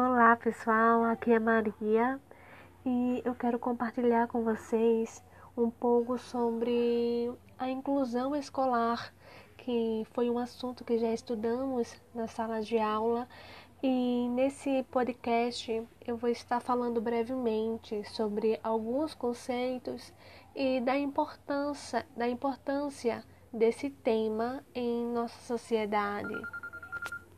Olá pessoal, aqui é Maria e eu quero compartilhar com vocês um pouco sobre a inclusão escolar, que foi um assunto que já estudamos na sala de aula e nesse podcast eu vou estar falando brevemente sobre alguns conceitos e da importância, da importância desse tema em nossa sociedade.